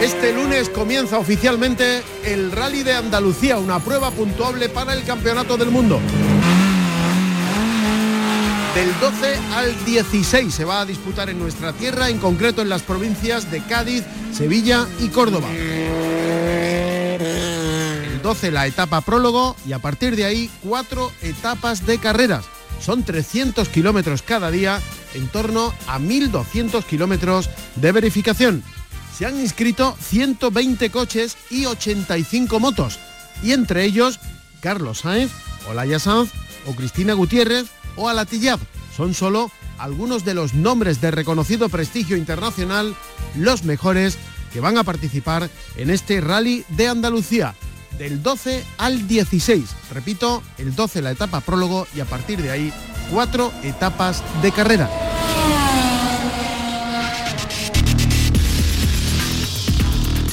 Este lunes comienza oficialmente el Rally de Andalucía, una prueba puntuable para el Campeonato del Mundo. Del 12 al 16 se va a disputar en nuestra tierra, en concreto en las provincias de Cádiz, Sevilla y Córdoba. El 12 la etapa prólogo y a partir de ahí cuatro etapas de carreras. Son 300 kilómetros cada día, en torno a 1.200 kilómetros de verificación se han inscrito 120 coches y 85 motos, y entre ellos Carlos Sainz, Olaya Sanz o Cristina Gutiérrez o Alatillab. Son solo algunos de los nombres de reconocido prestigio internacional, los mejores que van a participar en este rally de Andalucía del 12 al 16. Repito, el 12 la etapa prólogo y a partir de ahí cuatro etapas de carrera.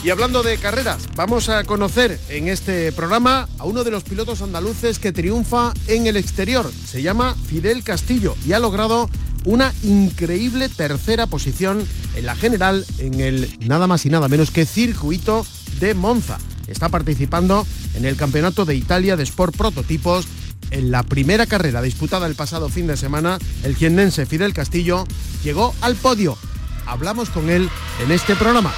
Y hablando de carreras, vamos a conocer en este programa a uno de los pilotos andaluces que triunfa en el exterior. Se llama Fidel Castillo y ha logrado una increíble tercera posición en la general en el nada más y nada menos que circuito de Monza. Está participando en el Campeonato de Italia de Sport Prototipos. En la primera carrera disputada el pasado fin de semana, el jiennense Fidel Castillo llegó al podio. Hablamos con él en este programa.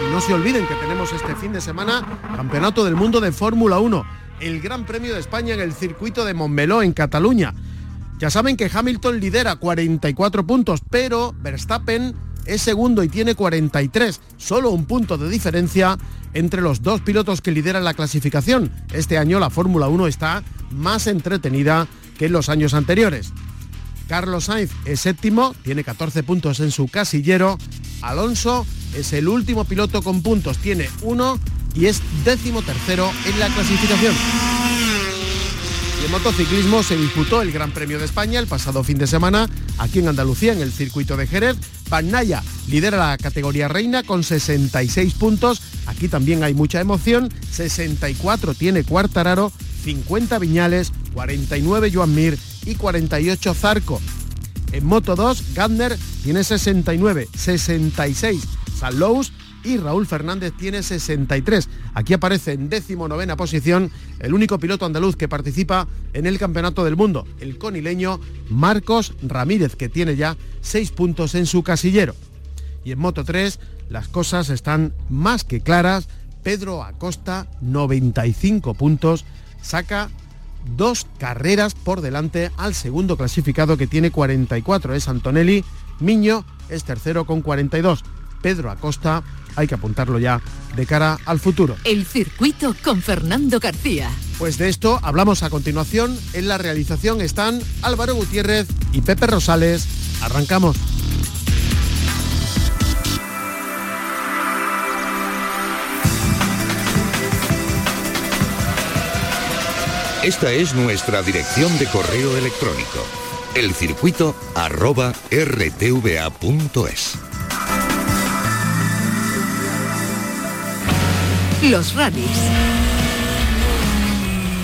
Y no se olviden que tenemos este fin de semana Campeonato del Mundo de Fórmula 1, el Gran Premio de España en el circuito de Montmeló, en Cataluña. Ya saben que Hamilton lidera 44 puntos, pero Verstappen es segundo y tiene 43, solo un punto de diferencia entre los dos pilotos que lideran la clasificación. Este año la Fórmula 1 está más entretenida que en los años anteriores. Carlos Sainz es séptimo, tiene 14 puntos en su casillero. Alonso es el último piloto con puntos, tiene uno y es décimo tercero en la clasificación. Y en motociclismo se disputó el Gran Premio de España el pasado fin de semana aquí en Andalucía, en el circuito de Jerez. Panaya lidera la categoría reina con 66 puntos. Aquí también hay mucha emoción. 64 tiene Cuartararo, 50 Viñales, 49 Joan Mir y 48 Zarco. En Moto 2, Gardner tiene 69, 66 San Lowe's y Raúl Fernández tiene 63. Aquí aparece en décimo novena posición el único piloto andaluz que participa en el Campeonato del Mundo, el conileño Marcos Ramírez, que tiene ya 6 puntos en su casillero. Y en Moto 3 las cosas están más que claras. Pedro Acosta, 95 puntos, saca dos carreras por delante al segundo clasificado que tiene 44, es Antonelli. Miño es tercero con 42. Pedro Acosta, hay que apuntarlo ya de cara al futuro. El circuito con Fernando García. Pues de esto hablamos a continuación. En la realización están Álvaro Gutiérrez y Pepe Rosales. Arrancamos. Esta es nuestra dirección de correo electrónico. Elcircuito arroba rtva.es. Los rallies.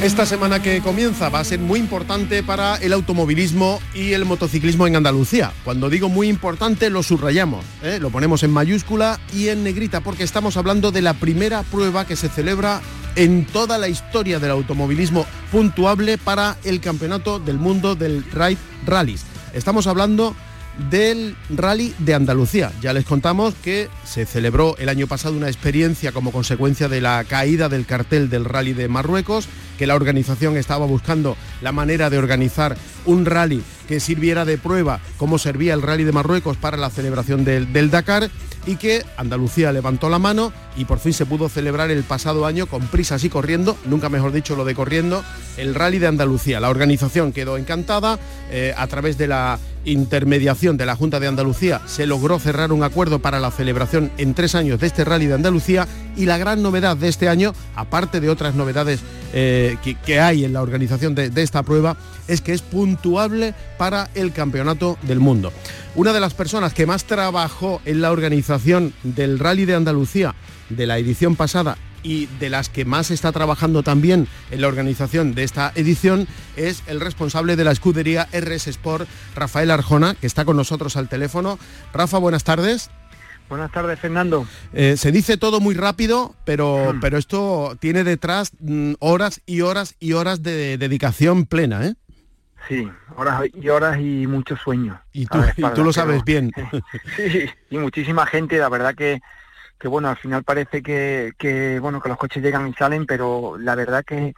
Esta semana que comienza va a ser muy importante para el automovilismo y el motociclismo en Andalucía. Cuando digo muy importante lo subrayamos, ¿eh? lo ponemos en mayúscula y en negrita porque estamos hablando de la primera prueba que se celebra en toda la historia del automovilismo puntuable para el Campeonato del Mundo del Ride Rallys. Estamos hablando del Rally de Andalucía. Ya les contamos que se celebró el año pasado una experiencia como consecuencia de la caída del cartel del Rally de Marruecos, que la organización estaba buscando la manera de organizar un rally que sirviera de prueba como servía el rally de Marruecos para la celebración del, del Dakar y que Andalucía levantó la mano y por fin se pudo celebrar el pasado año con prisas y corriendo, nunca mejor dicho lo de corriendo, el Rally de Andalucía. La organización quedó encantada, eh, a través de la intermediación de la Junta de Andalucía se logró cerrar un acuerdo para la celebración en tres años de este Rally de Andalucía y la gran novedad de este año, aparte de otras novedades eh, que, hay en la organización de esta prueba, es que es puntuable para el Campeonato del Mundo. Una de las personas que más trabajó en la organización del Rally de Andalucía de la edición pasada y de las que más está trabajando también en la organización de esta edición es el responsable de la escudería RS Sport, Rafael Arjona, que está con nosotros al teléfono. Rafa, buenas tardes. Buenas tardes, Fernando. Eh, se dice todo muy rápido, pero, hmm. pero esto tiene detrás mm, horas y horas y horas de dedicación plena, ¿eh? Sí, horas y horas y mucho sueño. Y tú, tú lo sabes bien. sí, y muchísima gente, la verdad que, que bueno, al final parece que, que, bueno, que los coches llegan y salen, pero la verdad que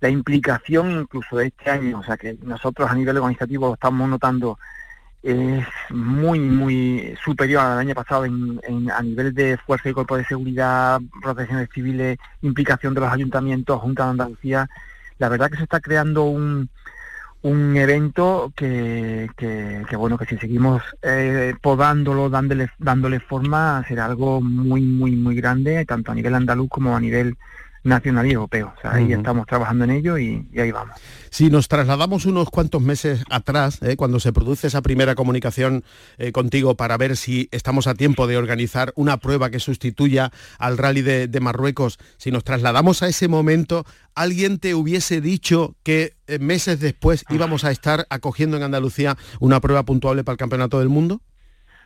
la implicación incluso de este año, o sea que nosotros a nivel organizativo lo estamos notando es muy, muy superior al año pasado en, a nivel de fuerza y cuerpo de seguridad, protecciones civiles, implicación de los ayuntamientos, Junta de Andalucía. La verdad que se está creando un, un evento que, que, bueno que si seguimos eh, podándolo dándole dándole forma será algo muy muy muy grande tanto a nivel andaluz como a nivel nacional y europeo. O sea, ahí estamos trabajando en ello y, ahí vamos. Si nos trasladamos unos cuantos meses atrás, eh, cuando se produce esa primera comunicación eh, contigo para ver si estamos a tiempo de organizar una prueba que sustituya al rally de, Marruecos, si nos trasladamos a ese momento, ¿alguien te hubiese dicho que eh, meses después íbamos a estar acogiendo en Andalucía una prueba puntuable para el Campeonato del Mundo?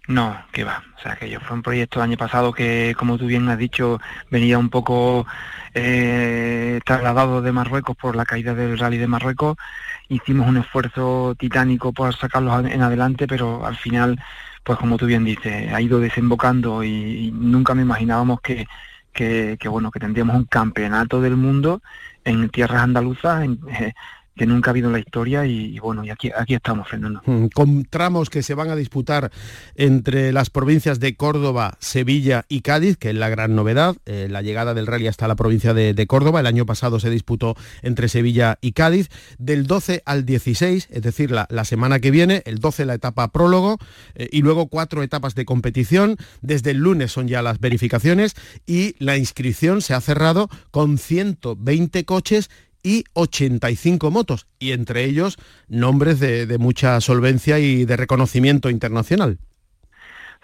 No, que va. O sea, que yo fue un proyecto el año pasado que, como tú bien has dicho, venía un poco eh, trasladado de Marruecos por la caída del rally de Marruecos. Hicimos un esfuerzo titánico por sacarlos en adelante, pero al final, pues como tú bien dices, ha ido desembocando y, nunca me imaginábamos que, que, bueno, que tendríamos un campeonato del mundo en tierras andaluzas, en, que nunca ha habido en la historia y, bueno, y aquí, estamos, Fernando. Mm, con tramos que se van a disputar entre las provincias de Córdoba, Sevilla y Cádiz, que es la gran novedad, eh, la llegada del rally hasta la provincia de, Córdoba, el año pasado se disputó entre Sevilla y Cádiz, del 12 al 16, es decir, la, semana que viene, el 12 la etapa prólogo eh, y luego cuatro etapas de competición, desde el lunes son ya las verificaciones y la inscripción se ha cerrado con 120 coches y 85 motos, y entre ellos nombres de, mucha solvencia y de reconocimiento internacional.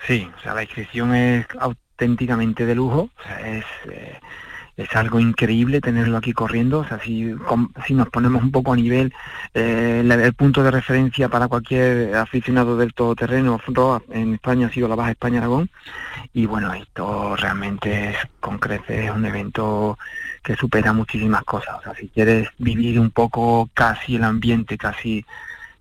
Sí, o sea, la inscripción es auténticamente de lujo, eh, es algo increíble tenerlo aquí corriendo, o sea, si, si nos ponemos un poco a nivel, eh, el, punto de referencia para cualquier aficionado del todoterreno, en España ha sido la Baja España Aragón, y bueno, esto realmente es con creces, es un evento que supera muchísimas cosas. O sea, si quieres vivir un poco casi el ambiente, casi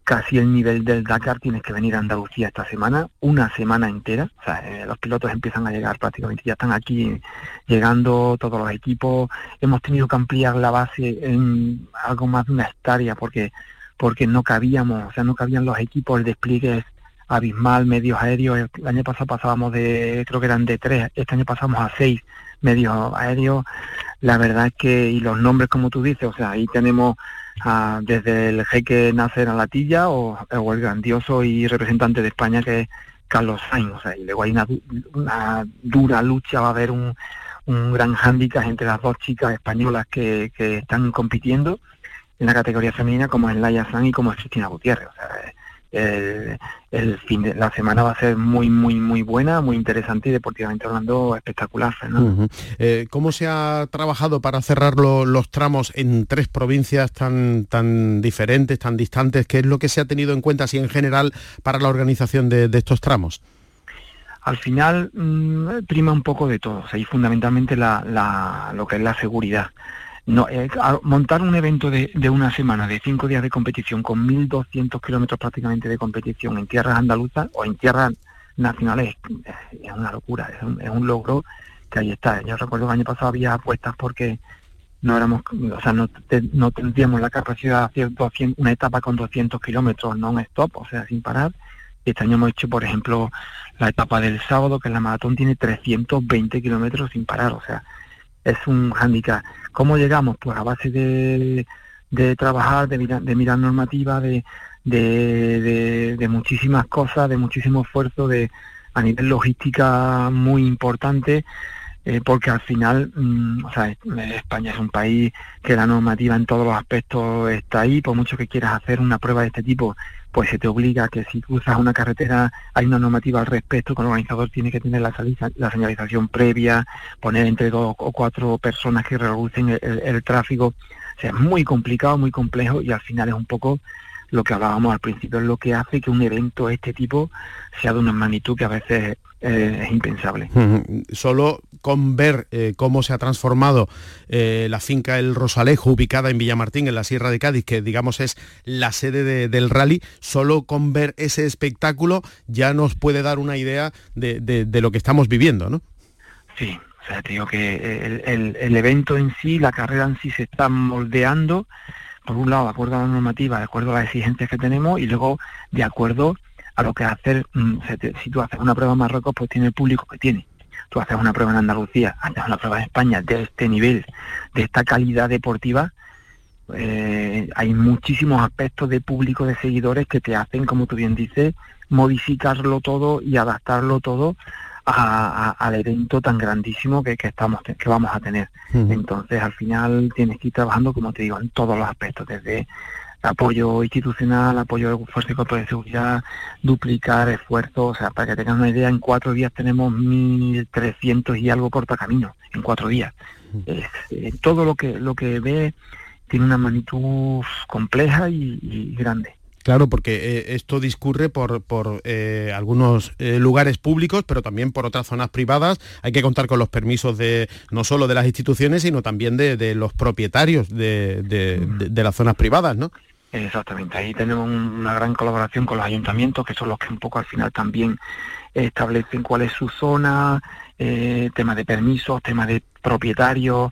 casi el nivel del Dakar, tienes que venir a Andalucía esta semana, una semana entera. O sea, eh, los pilotos empiezan a llegar prácticamente, ya están aquí llegando todos los equipos. Hemos tenido que ampliar la base en algo más de una hectárea porque porque no cabíamos, o sea, no cabían los equipos, el despliegue es abismal, medios aéreos. El año pasado pasábamos de, creo que eran de tres, este año pasamos a seis medios aéreos la verdad es que, y los nombres como tú dices, o sea, ahí tenemos desde el jeque Nacer a Latilla o, o, el grandioso y representante de España que es Carlos Sainz, o sea, y luego hay una, una dura lucha, va a haber un, un gran hándicap entre las dos chicas españolas que, que están compitiendo en la categoría femenina como es Laia San y como es Cristina Gutiérrez. O sea, el, fin de la semana va a ser muy, muy, muy buena, muy interesante y deportivamente hablando espectacular. Eh, ¿Cómo se ha trabajado para cerrar los tramos en tres provincias tan, tan diferentes, tan distantes? ¿Qué es lo que se ha tenido en cuenta así en general para la organización de, estos tramos? Al final mm, prima un poco de todo, y fundamentalmente la, lo que es la seguridad. No, eh, montar un evento de, de, una semana, de cinco días de competición, con 1.200 kilómetros prácticamente de competición en tierras andaluzas o en tierras nacionales, es, una locura, es un, logro que ahí está. Yo recuerdo que el año pasado había apuestas porque no éramos, o sea, no, no tendríamos la capacidad de hacer 200, una etapa con 200 kilómetros non-stop, o sea, sin parar. Este año hemos hecho, por ejemplo, la etapa del sábado, que en la maratón tiene 320 kilómetros sin parar, o sea, es un hándicap. ¿Cómo llegamos? Pues a base de, de trabajar, de mirar, normativa, de, de, de, muchísimas cosas, de muchísimo esfuerzo, de a nivel logística muy importante eh, porque al final, mm, o sea, España es un país que la normativa en todos los aspectos está ahí, por mucho que quieras hacer una prueba de este tipo, pues se te obliga que si cruzas una carretera hay una normativa al respecto, que el organizador tiene que tener la, señalización previa, poner entre dos o cuatro personas que reducen el, tráfico, o sea, es muy complicado, muy complejo y al final es un poco lo que hablábamos al principio, es lo que hace que un evento de este tipo sea de una magnitud que a veces es impensable. Solo con ver eh, cómo se ha transformado eh, la finca El Rosalejo, ubicada en Villamartín, en la Sierra de Cádiz, que digamos es la sede del rally, solo con ver ese espectáculo ya nos puede dar una idea de, lo que estamos viviendo, ¿no? Sí, o sea, te digo que el, evento en sí, la carrera en sí se está moldeando por un lado, de acuerdo a la normativa, de acuerdo a las exigencias que tenemos y luego de acuerdo a lo que hacer, mm, si tú haces una prueba en Marruecos, pues tiene el público que tiene. Tú haces una prueba en Andalucía, haces una prueba en España de este nivel, de esta calidad deportiva, eh, hay muchísimos aspectos de público, de seguidores que te hacen, como tú bien dices, modificarlo todo y adaptarlo todo al evento tan grandísimo que, estamos que vamos a tener. Entonces, al final tienes que ir trabajando, como te digo, en todos los aspectos, desde apoyo institucional, apoyo de fuerza y cuerpo de seguridad, duplicar esfuerzos, o sea, para que tengan una idea, en cuatro días tenemos 1.300 y algo camino en cuatro días. Eh, todo lo que, lo que ve tiene una magnitud compleja y grande. Claro, porque eh, esto discurre por, eh, algunos eh, lugares públicos, pero también por otras zonas privadas. Hay que contar con los permisos de no solo de las instituciones, sino también de, los propietarios de, las zonas privadas, ¿no? Exactamente, ahí tenemos una gran colaboración con los ayuntamientos, que son los que un poco al final también establecen cuál es su zona, tema de permisos, tema de propietarios,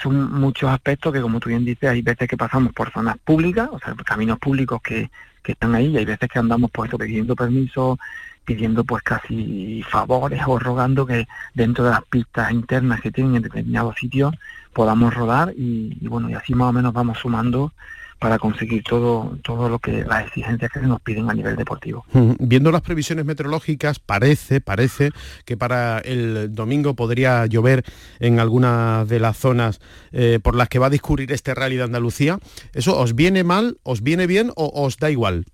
son muchos aspectos que, como tú bien dices, hay veces que pasamos por zonas públicas, o sea, caminos públicos que, que están ahí, y hay veces que andamos pues pidiendo permiso, pidiendo pues casi favores o rogando que dentro de las pistas internas que tienen en determinados sitios podamos rodar y bueno, y así más o menos vamos sumando para conseguir todo, todo lo que las exigencias que se nos piden a nivel deportivo. Viendo las previsiones meteorológicas, parece, parece que para el domingo podría llover en algunas de las zonas eh, por las que va a discurrir este rally de Andalucía. ¿Eso os viene mal, os viene bien o os da igual?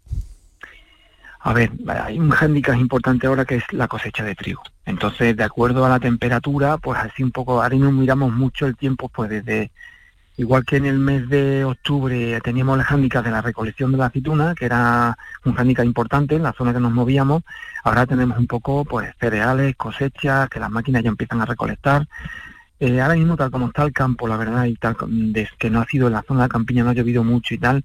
A ver, hay un hándicap importante ahora que es la cosecha de trigo. Entonces, de acuerdo a la temperatura, pues así un poco, ahora no miramos mucho el tiempo, pues desde Igual que en el mes de octubre teníamos el hándicap de la recolección de la aceituna, que era un hándicap importante en la zona que nos movíamos, ahora tenemos un poco pues cereales, cosechas, que las máquinas ya empiezan a recolectar. Eh, ahora mismo, tal como está el campo, la verdad, y tal desde que no ha sido en la zona de campiña, no ha llovido mucho y tal,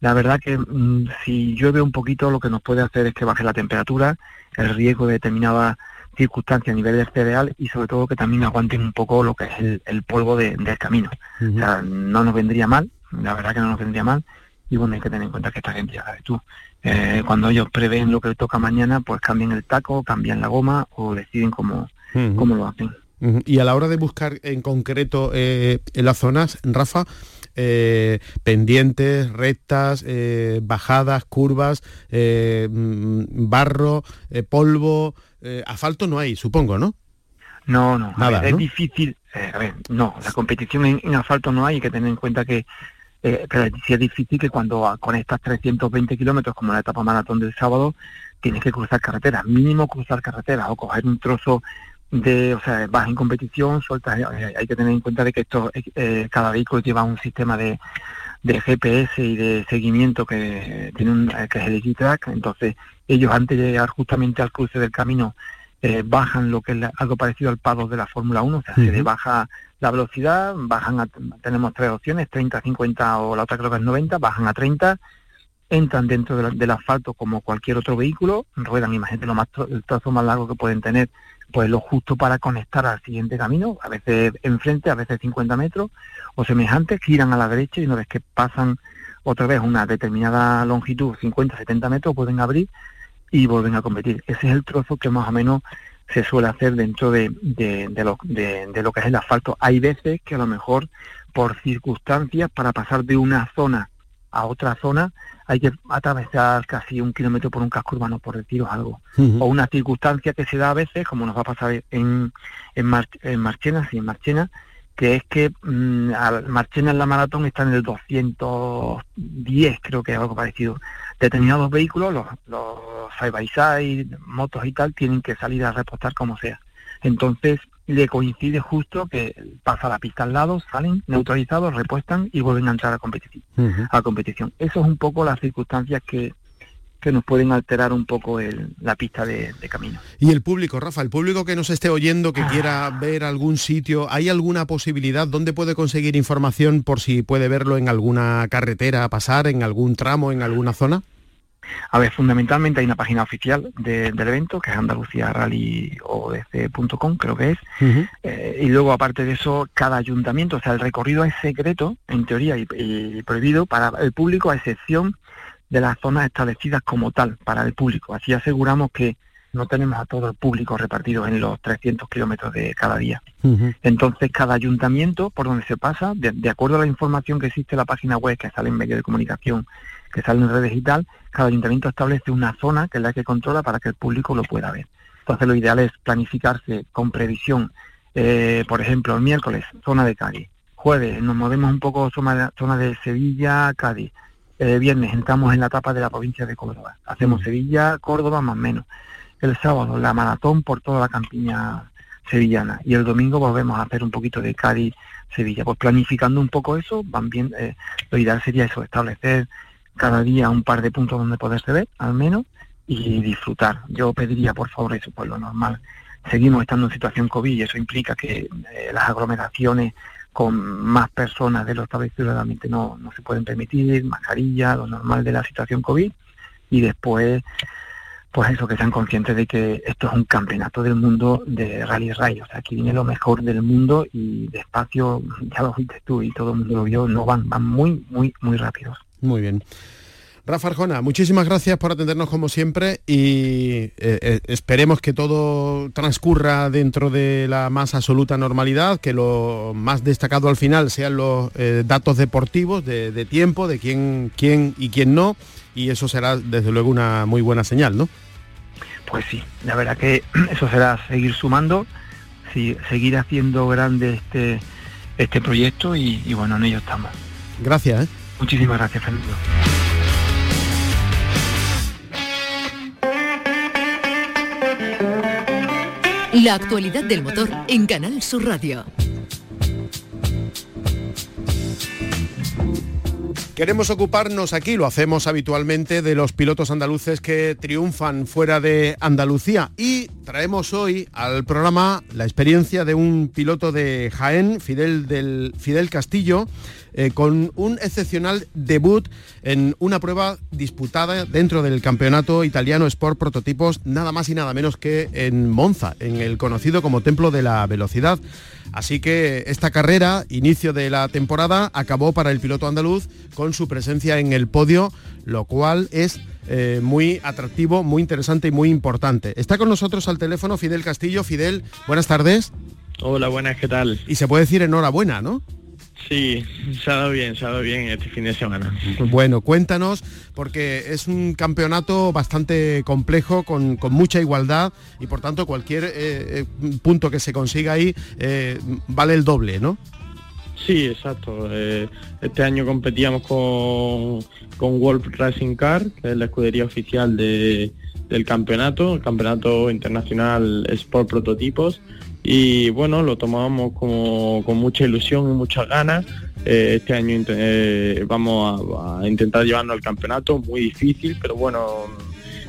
la verdad que mm, si llueve un poquito lo que nos puede hacer es que baje la temperatura, el riesgo de determinada circunstancias a nivel del cereal y sobre todo que también aguanten un poco lo que es el, polvo del camino. O sea, no nos vendría mal, la verdad que no nos vendría mal, y bueno, hay que tener en cuenta que esta gente, ya sabes tú, eh, cuando ellos prevén lo que toca mañana, pues cambian el taco, cambian la goma o deciden cómo, cómo lo hacen. Y a la hora de buscar en concreto eh, en las zonas, Rafa, eh, pendientes, rectas, bajadas, curvas, mm, barro, polvo, eh, asfalto no hay, supongo, ¿no? No, no, Nada, es difícil, eh, a ver, no, la competición en, asfalto no hay, hay que tener en cuenta que eh, sí es difícil que cuando conectas 320 kilómetros como la etapa maratón del sábado, tienes que cruzar carreteras, mínimo cruzar carreteras o coger un trozo de, o sea, vas en competición, sueltas, eh, hay que tener en cuenta de que esto, cada vehículo lleva un sistema de, de GPS y de seguimiento que tiene un, que es el G-Track, entonces ellos antes de llegar justamente al cruce del camino eh, bajan lo que es algo parecido al pado de la Fórmula 1, o sea, se baja la velocidad, bajan a, tenemos tres opciones, 30, 50 o la otra creo que es 90, bajan a 30 entran dentro del asfalto como cualquier otro vehículo, ruedan, imagínate lo más, el trozo más largo que pueden tener, pues lo justo para conectar al siguiente camino, a veces enfrente, a veces 50 metros o semejantes, giran a la derecha y una vez que pasan otra vez una determinada longitud, 50, 70 metros, pueden abrir y vuelven a competir. Ese es el trozo que más o menos se suele hacer dentro de, de, lo, de, lo que es el asfalto. Hay veces que a lo mejor por circunstancias, para pasar de una zona a otra zona, hay que atravesar casi un kilómetro por un casco urbano, por deciros algo. O una circunstancia que se da a veces, como nos va a pasar en, en, en Marchena, sí, en Marchena, que es que mmm, Marchena en la maratón está en el 210, creo que es algo parecido. Determinados vehículos, los, los side by side, motos y tal, tienen que salir a repostar como sea. Entonces le coincide justo que pasa la pista al lado, salen neutralizados, repuestan y vuelven a entrar a competición. a competición. Eso es un poco las circunstancias que, que nos pueden alterar un poco el, la pista de, camino. Y el público, Rafa, el público que nos esté oyendo, que quiera ah. ver algún sitio, ¿hay alguna posibilidad? ¿Dónde puede conseguir información por si puede verlo en alguna carretera pasar, en algún tramo, en alguna zona? A ver, fundamentalmente hay una página oficial del evento, que es andaluciarallyodc.com, creo que es. Eh, y luego, aparte de eso, cada ayuntamiento, o sea, el recorrido es secreto, en teoría, y, y prohibido para el público, a excepción de las zonas establecidas como tal para el público. Así aseguramos que no tenemos a todo el público repartido en los 300 kilómetros de cada día. Entonces, cada ayuntamiento por donde se pasa, de, acuerdo a la información que existe en la página web, que sale en medios de comunicación, que sale en redes y tal, cada ayuntamiento establece una zona que es la que controla para que el público lo pueda ver. Entonces, lo ideal es planificarse con previsión. Eh, por ejemplo, el miércoles, zona de Cádiz. Jueves, nos movemos un poco zona zona de Sevilla, Cádiz eh, viernes entramos en la etapa de la provincia de Córdoba. Hacemos mm. Sevilla, Córdoba más o menos. El sábado la maratón por toda la campiña sevillana y el domingo volvemos a hacer un poquito de Cádiz, Sevilla. Pues planificando un poco eso, van bien, eh, lo ideal sería eso, establecer cada día un par de puntos donde poderse ver, al menos, y disfrutar. Yo pediría, por favor, eso, pues lo normal. Seguimos estando en situación COVID y eso implica que eh, las aglomeraciones con más personas de los establecidos realmente no, no se pueden permitir, mascarilla, lo normal de la situación COVID, y después, pues eso, que sean conscientes de que esto es un campeonato del mundo de rally raid, o sea, aquí viene lo mejor del mundo y despacio, ya lo viste tú y todo el mundo lo vio, no van, van muy, muy, muy rápidos. Muy bien. Rafa Arjona, muchísimas gracias por atendernos como siempre y eh, eh, esperemos que todo transcurra dentro de la más absoluta normalidad, que lo más destacado al final sean los eh, datos deportivos de, tiempo, de quién, quién y quién no, y eso será desde luego una muy buena señal, ¿no? Pues sí, la verdad que eso será seguir sumando, seguir haciendo grande este, este proyecto y, y bueno, en ello estamos. Gracias. Muchísimas gracias, Fernando. La actualidad del motor en Canal Sur Radio. Queremos ocuparnos aquí, lo hacemos habitualmente, de los pilotos andaluces que triunfan fuera de Andalucía y traemos hoy al programa la experiencia de un piloto de Jaén, Fidel, del, Fidel Castillo, eh, con un excepcional debut en una prueba disputada dentro del campeonato italiano Sport Prototipos, nada más y nada menos que en Monza, en el conocido como Templo de la Velocidad. Así que esta carrera, inicio de la temporada, acabó para el piloto andaluz con su presencia en el podio, lo cual es eh, muy atractivo, muy interesante y muy importante. Está con nosotros al teléfono Fidel Castillo. Fidel, buenas tardes. Hola, buenas, ¿qué tal? Y se puede decir enhorabuena, ¿no? Sí, se ha dado bien, se ha dado bien este fin de semana. Bueno, cuéntanos, porque es un campeonato bastante complejo, con, mucha igualdad y por tanto cualquier eh, eh, punto que se consiga ahí eh, vale el doble, ¿no? Sí, exacto. este año competíamos con, con Wolf Racing Car, que es la escudería oficial del campeonato, el campeonato internacional Sport Prototipos y bueno, lo tomábamos como, con mucha ilusión y muchas ganas. Eh, este año eh, vamos a, intentar llevarnos al campeonato, muy difícil, pero bueno,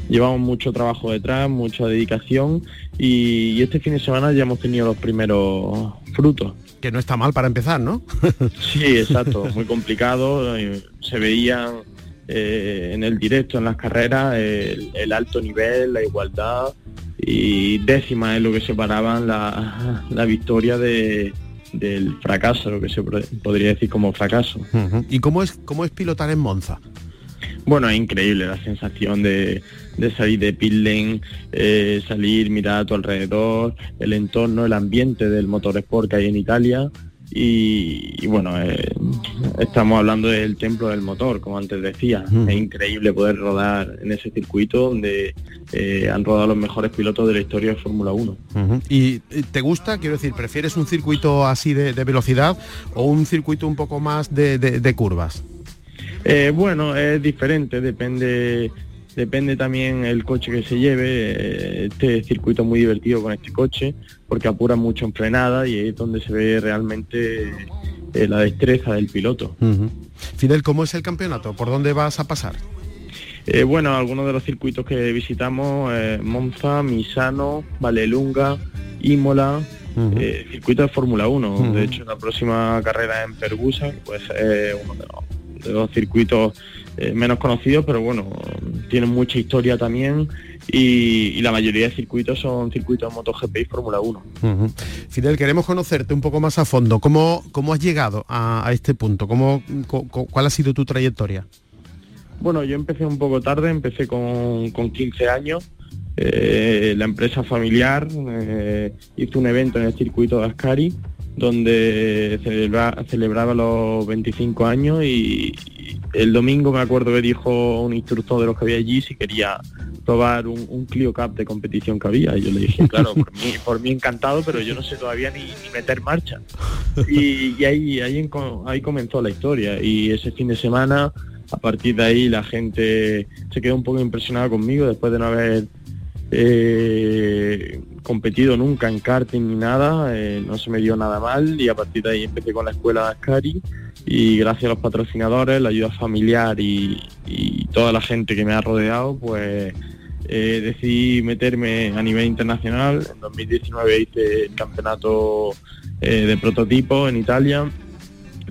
llevamos mucho trabajo detrás, mucha dedicación y, este fin de semana ya hemos tenido los primeros frutos. Que no está mal para empezar, ¿no? sí, exacto, muy complicado, eh, se veían eh, en el directo, en las carreras, el, alto nivel, la igualdad y décima es lo que separaban la, la victoria de, del fracaso, lo que se podría decir como fracaso. ¿Y cómo es, cómo es pilotar en Monza? Bueno, es increíble la sensación de, salir de pit lane, eh, salir, mirar a tu alrededor, el entorno, el ambiente del motorsport que hay en Italia. Y, bueno, eh, estamos hablando del templo del motor, como antes decía. Es increíble poder rodar en ese circuito donde eh, han rodado los mejores pilotos de la historia de Fórmula 1. ¿Y te gusta? Quiero decir, ¿prefieres un circuito así de, velocidad o un circuito un poco más de curvas? Eh, bueno, es diferente, depende depende también el coche que se lleve. Eh, este circuito es muy divertido con este coche porque apura mucho en frenada y es donde se ve realmente eh, la destreza del piloto. Fidel, ¿cómo es el campeonato? ¿Por dónde vas a pasar? bueno, algunos de los circuitos que visitamos, Monza, Misano, Valelunga, Imola, circuito de Fórmula 1. De hecho, la próxima carrera en Pergusa, pues es uno de los de los circuitos eh, menos conocidos, pero bueno, tienen mucha historia también y, la mayoría de circuitos son circuitos de MotoGP y Fórmula 1. Fidel, queremos conocerte un poco más a fondo. ¿Cómo, cómo has llegado a, este punto? ¿Cómo, ¿Cuál ha sido tu trayectoria? Bueno, yo empecé un poco tarde, empecé con, 15 años. Eh, la empresa familiar eh, hizo un evento en el circuito de Ascari donde celebraba los 25 años y el domingo me acuerdo que dijo un instructor de los que había allí si quería probar un, Clio Cup de competición que había. Y yo le dije, claro, por mí, por mí encantado, pero yo no sé todavía ni, meter marcha. Y, ahí, ahí, ahí comenzó la historia. Y ese fin de semana, a partir de ahí, la gente se quedó un poco impresionada conmigo después de no haber eh, competido nunca en karting ni nada, eh, no se me dio nada mal y a partir de ahí empecé con la escuela de Ascari y gracias a los patrocinadores, la ayuda familiar y, toda la gente que me ha rodeado, pues eh, decidí meterme a nivel internacional. En 2019 hice el campeonato eh, de prototipo en Italia.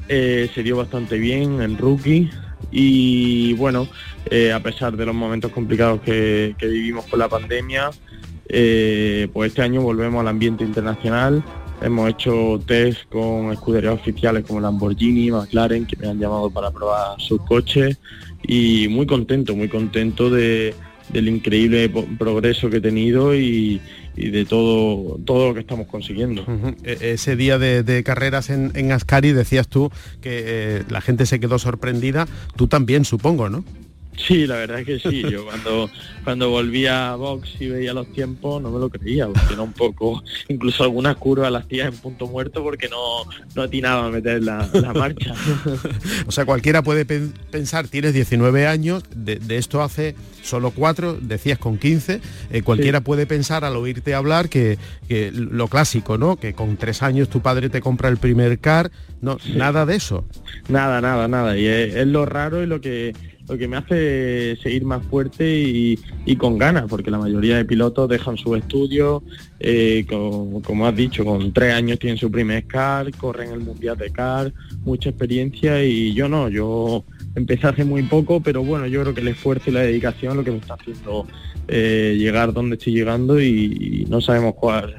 se dio bastante bien en rookie y bueno, a pesar de los momentos complicados que vivimos con la pandemia, eh, pues este año volvemos al ambiente internacional. Hemos hecho test con escuderías oficiales como Lamborghini, McLaren, que me han llamado para probar sus coches y muy contento, muy contento de, del increíble progreso que he tenido y, de todo, todo lo que estamos consiguiendo. E, ese día de, carreras en, Ascari decías tú que eh, la gente se quedó sorprendida, tú también supongo, ¿no? Sí, la verdad es que sí. Yo cuando, cuando volví a Vox y veía los tiempos no me lo creía, porque era un poco, incluso algunas curvas las hacía en punto muerto porque no, no atinaba a meter la, marcha. o sea, cualquiera puede pensar, tienes 19 años, de, esto hace solo cuatro, decías con 15, eh, cualquiera puede pensar al oírte hablar que, lo clásico, ¿no? Que con tres años tu padre te compra el primer car, no, nada de eso. Nada, nada, nada. Y es lo raro y lo que lo que me hace seguir más fuerte y, con ganas, porque la mayoría de pilotos dejan su estudio, eh, como has dicho, con tres años tienen su primer car, corren el mundial de car, mucha experiencia y yo no, yo empecé hace muy poco, pero bueno, yo creo que el esfuerzo y la dedicación es lo que me está haciendo eh, llegar donde estoy llegando y no sabemos cuál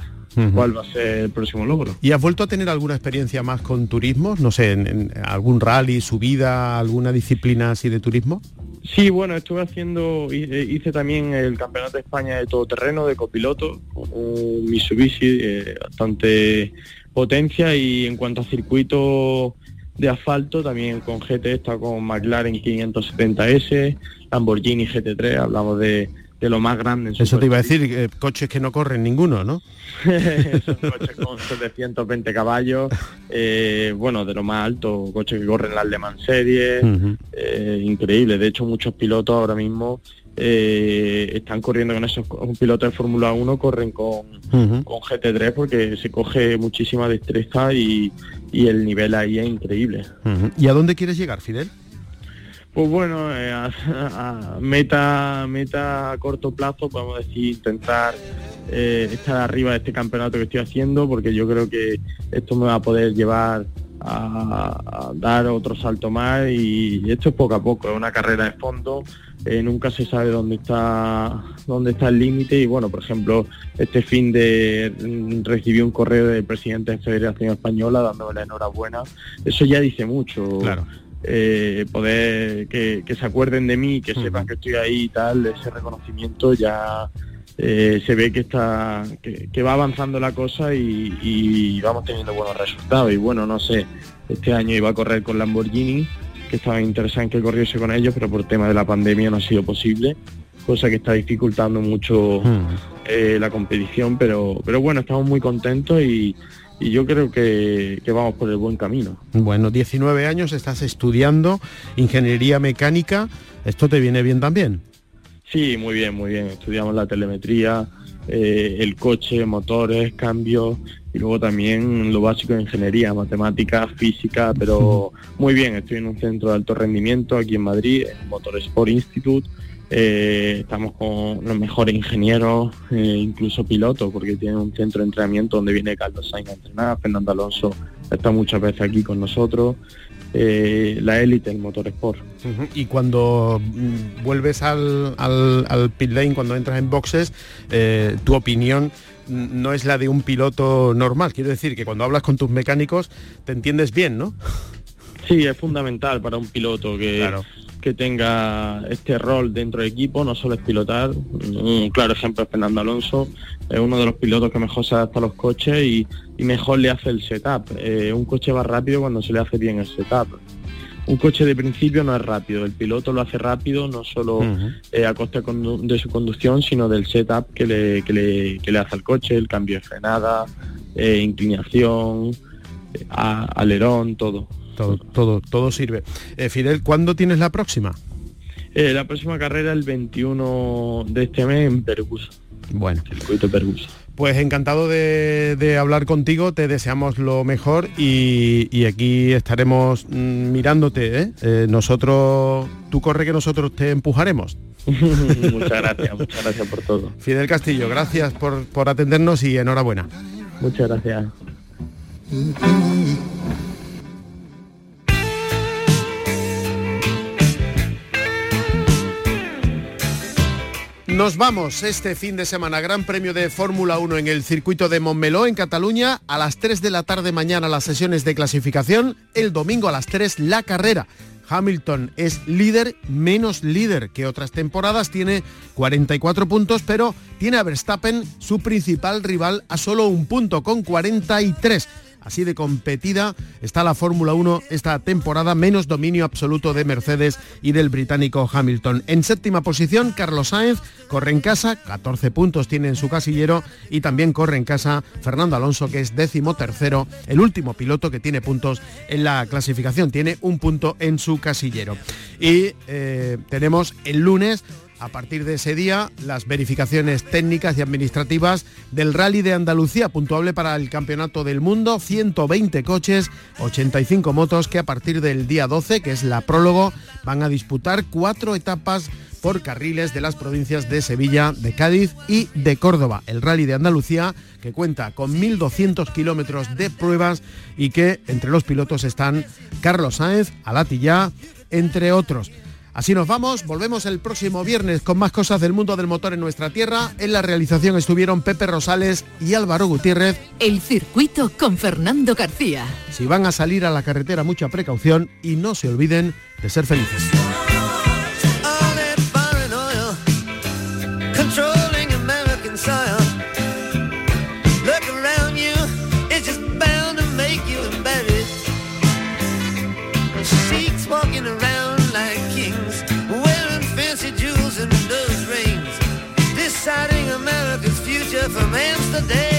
cuál va a ser el próximo logro. ¿Y has vuelto a tener alguna experiencia más con turismo? No sé, en, algún rally, subida, alguna disciplina así de turismo? Sí, bueno, estuve haciendo, hice también el Campeonato de España de Todoterreno, de copiloto, con un Mitsubishi eh, bastante potencia y en cuanto a circuito de asfalto, también con GT, está con McLaren 570S, Lamborghini GT3, hablamos de de lo más grande. Eso te iba a decir, eh, coches que no corren ninguno, ¿no? Son coches con 720 caballos, eh, bueno, de lo más alto, coches que corren las Le Mans Series, eh, increíble. De hecho, muchos pilotos ahora mismo están corriendo con esos pilotos de Fórmula 1, corren con, con GT3 porque se coge muchísima destreza y, y el nivel ahí es increíble. ¿Y a dónde quieres llegar, Fidel? Pues bueno, eh, a, meta, meta a corto plazo, podemos decir, intentar eh, estar arriba de este campeonato que estoy haciendo, porque yo creo que esto me va a poder llevar a, dar otro salto más y, esto es poco a poco, es una carrera de fondo, eh, nunca se sabe dónde está dónde está el límite y bueno, por ejemplo, este fin de recibí un correo del presidente de Federación Española dándome la enhorabuena, eso ya dice mucho. Eh, poder que, se acuerden de mí, que sepan que estoy ahí y tal, ese reconocimiento ya eh, se ve que está que, va avanzando la cosa y, vamos teniendo buenos resultados. Y bueno no sé este año iba a correr con Lamborghini que estaba interesado en que corriese con ellos pero por tema de la pandemia no ha sido posible cosa que está dificultando mucho eh, la competición pero pero bueno estamos muy contentos y, y yo creo que, que, vamos por el buen camino. Bueno, 19 años, estás estudiando ingeniería mecánica, ¿esto te viene bien también? Sí, muy bien, muy bien. Estudiamos la telemetría, eh, el coche, motores, cambios y luego también lo básico de ingeniería, matemáticas, física, pero muy bien. Estoy en un centro de alto rendimiento aquí en Madrid, en Motor Sport Institute. Eh, estamos con los mejores ingenieros, eh, incluso pilotos, porque tienen un centro de entrenamiento donde viene Carlos Sainz a entrenar, Fernando Alonso está muchas veces aquí con nosotros. Eh, la élite, el motor sport. Y cuando mm, vuelves al, al, pit lane, cuando entras en boxes, tu opinión no es la de un piloto normal. Quiero decir que cuando hablas con tus mecánicos te entiendes bien, ¿no? Sí, es fundamental para un piloto que, que tenga este rol dentro del equipo, no solo es pilotar. Un claro ejemplo es Fernando Alonso, es uno de los pilotos que mejor se adapta a los coches y, mejor le hace el setup. Eh, un coche va rápido cuando se le hace bien el setup. Un coche de principio no es rápido, el piloto lo hace rápido no solo eh, a costa de su conducción, sino del setup que le, que le, que le hace al coche, el cambio de frenada, eh, inclinación, alerón, todo. Todo, todo, todo sirve. Fidel, ¿cuándo tienes la próxima? la próxima carrera el 21 de este mes en Pergus. Bueno. Pues encantado de, hablar contigo, te deseamos lo mejor y, aquí estaremos mm, mirándote. ¿eh? ¿eh? nosotros, tú corre que nosotros te empujaremos. muchas gracias, muchas gracias por todo. Fidel Castillo, gracias por, por atendernos y enhorabuena. Muchas gracias. Nos vamos este fin de semana, Gran Premio de Fórmula 1 en el circuito de Montmeló, en Cataluña. A las 3 de la tarde mañana las sesiones de clasificación. El domingo a las 3 la carrera. Hamilton es líder, menos líder que otras temporadas, tiene 44 puntos, pero tiene a Verstappen, su principal rival, a solo un punto, con 43. Así de competida está la Fórmula 1 esta temporada, menos dominio absoluto de Mercedes y del británico Hamilton. En séptima posición, Carlos Sainz corre en casa, 14 puntos tiene en su casillero y también corre en casa Fernando Alonso, que es décimo tercero, el último piloto que tiene puntos en la clasificación, tiene un punto en su casillero. Y eh, tenemos el lunes a partir de ese día las verificaciones técnicas y administrativas del Rally de Andalucía, puntuable para el Campeonato del Mundo, 120 coches, 85 motos que a partir del día 12, que es la prólogo, van a disputar cuatro etapas por carriles de las provincias de Sevilla, de Cádiz y de Córdoba. El Rally de Andalucía que cuenta con 1.200 kilómetros de pruebas y que entre los pilotos están Carlos Sáenz, Alatilla, entre otros. Así nos vamos, volvemos el próximo viernes con más cosas del mundo del motor en nuestra tierra. En la realización estuvieron Pepe Rosales y Álvaro Gutiérrez. El circuito con Fernando García. Si van a salir a la carretera, mucha precaución y no se olviden de ser felices. the day.